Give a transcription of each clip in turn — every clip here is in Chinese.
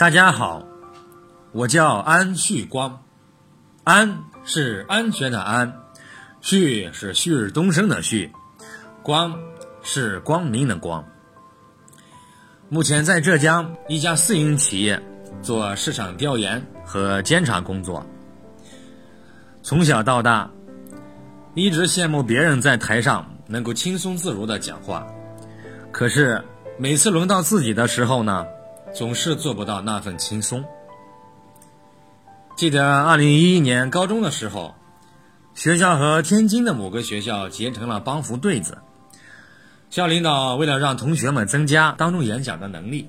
大家好，我叫安旭光，安是安全的安，旭是旭日东升的旭，光是光明的光。目前在浙江一家私营企业做市场调研和监察工作。从小到大，一直羡慕别人在台上能够轻松自如的讲话，可是每次轮到自己的时候呢，总是做不到那份轻松。记得二零一一年高中的时候，学校和天津的某个学校结成了帮扶对子，校领导为了让同学们增加当众演讲的能力，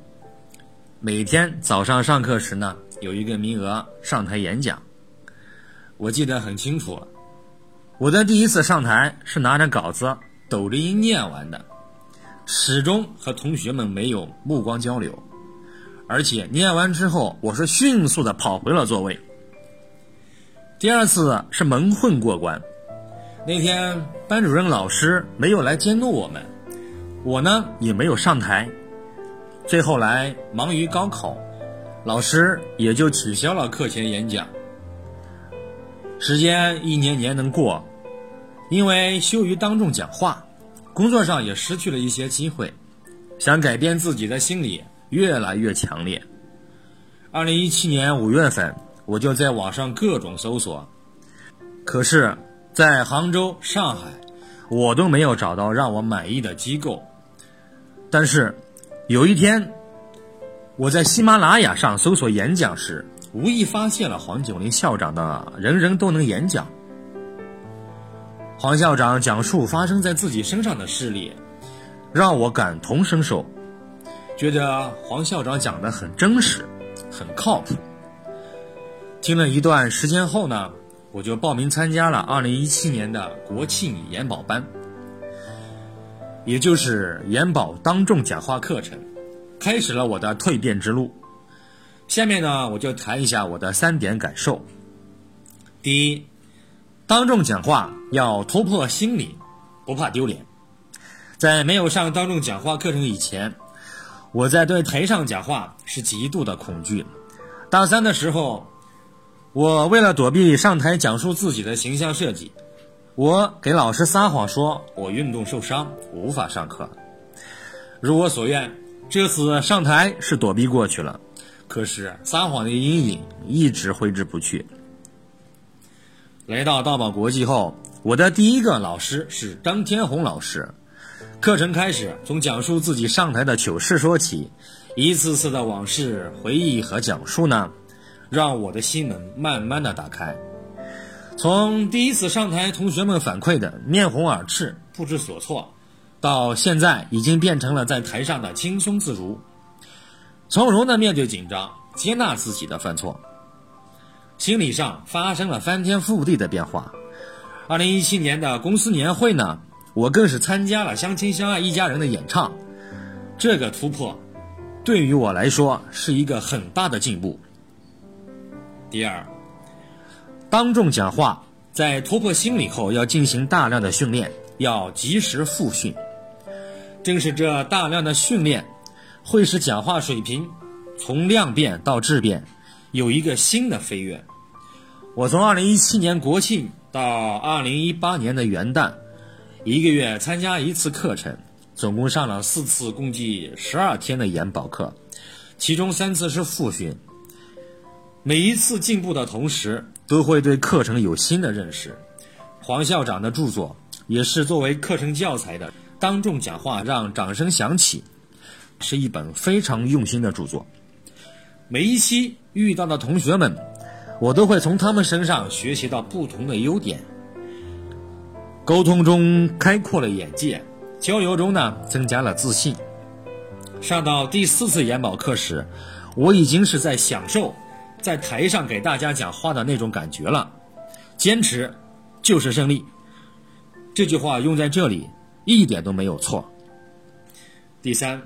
每天早上上课时呢，有一个名额上台演讲。我记得很清楚，我的第一次上台是拿着稿子抖着音念完的，始终和同学们没有目光交流，而且念完之后，我是迅速的跑回了座位。第二次是蒙混过关，那天班主任老师没有来监督我们，我呢也没有上台，最后来忙于高考，老师也就取消了课前演讲。时间一年年能过，因为羞于当众讲话，工作上也失去了一些机会，想改变自己的心理越来越强烈。二零一七年五月份，我就在网上各种搜索，可是，在杭州、上海，我都没有找到让我满意的机构。但是，有一天，我在喜马拉雅上搜索演讲时。无意发现了黄九龄校长的“人人都能演讲”。黄校长讲述发生在自己身上的事例，让我感同身受，觉得黄校长讲的很真实，很靠谱。听了一段时间后呢，我就报名参加了2017年的国庆研保班，也就是研保当众讲话课程，开始了我的蜕变之路。下面呢，我就谈一下我的三点感受。第一，当众讲话要突破心理，不怕丢脸。在没有上当众讲话课程以前，我在对台上讲话是极度的恐惧。大三的时候，我为了躲避上台讲述自己的形象设计，我给老师撒谎说我运动受伤，无法上课。如我所愿，这次上台是躲避过去了。可是撒谎的阴影一直挥之不去。来到道宝国际后，我的第一个老师是张天红老师。课程开始，从讲述自己上台的糗事说起，一次次的往事回忆和讲述呢，让我的心门慢慢的打开。从第一次上台，同学们反馈的面红耳赤、不知所措，到现在已经变成了在台上的轻松自如。从容的面对紧张，接纳自己的犯错，心理上发生了翻天覆地的变化。二零一七年的公司年会呢，我更是参加了《相亲相爱一家人》的演唱，这个突破对于我来说是一个很大的进步。第二，当众讲话，在突破心理后要进行大量的训练，要及时复训。正是这大量的训练。会使讲话水平从量变到质变，有一个新的飞跃。我从2017年国庆到2018年的元旦，一个月参加一次课程，总共上了四次，共计十二天的研保课，其中三次是复训。每一次进步的同时，都会对课程有新的认识。黄校长的著作也是作为课程教材的，当众讲话让掌声响起。是一本非常用心的著作。每一期遇到的同学们，我都会从他们身上学习到不同的优点。沟通中开阔了眼界，交流中呢增加了自信。上到第四次研保课时，我已经是在享受在台上给大家讲话的那种感觉了。坚持就是胜利，这句话用在这里一点都没有错。第三。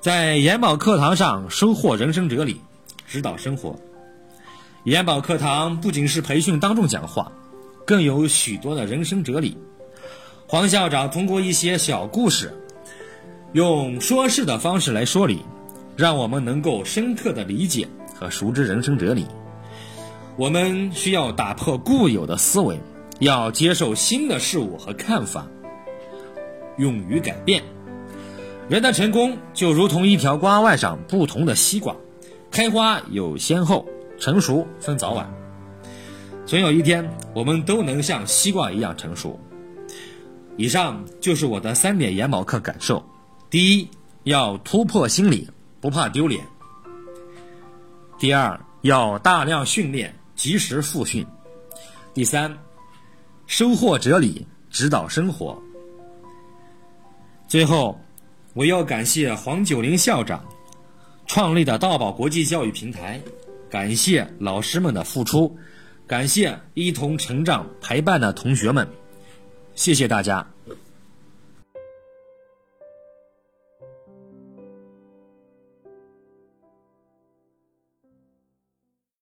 在研保课堂上收获人生哲理，指导生活。研保课堂不仅是培训当众讲话，更有许多的人生哲理。黄校长通过一些小故事，用说事的方式来说理，让我们能够深刻的理解和熟知人生哲理。我们需要打破固有的思维，要接受新的事物和看法，勇于改变。人的成功就如同一条瓜外上不同的西瓜，开花有先后，成熟分早晚。总有一天，我们都能像西瓜一样成熟。以上就是我的三点研毛课感受：第一，要突破心理，不怕丢脸；第二，要大量训练。及时复训。第三，收获哲理，指导生活。最后，我要感谢黄九龄校长创立的道宝国际教育平台，感谢老师们的付出，感谢一同成长陪伴的同学们，谢谢大家。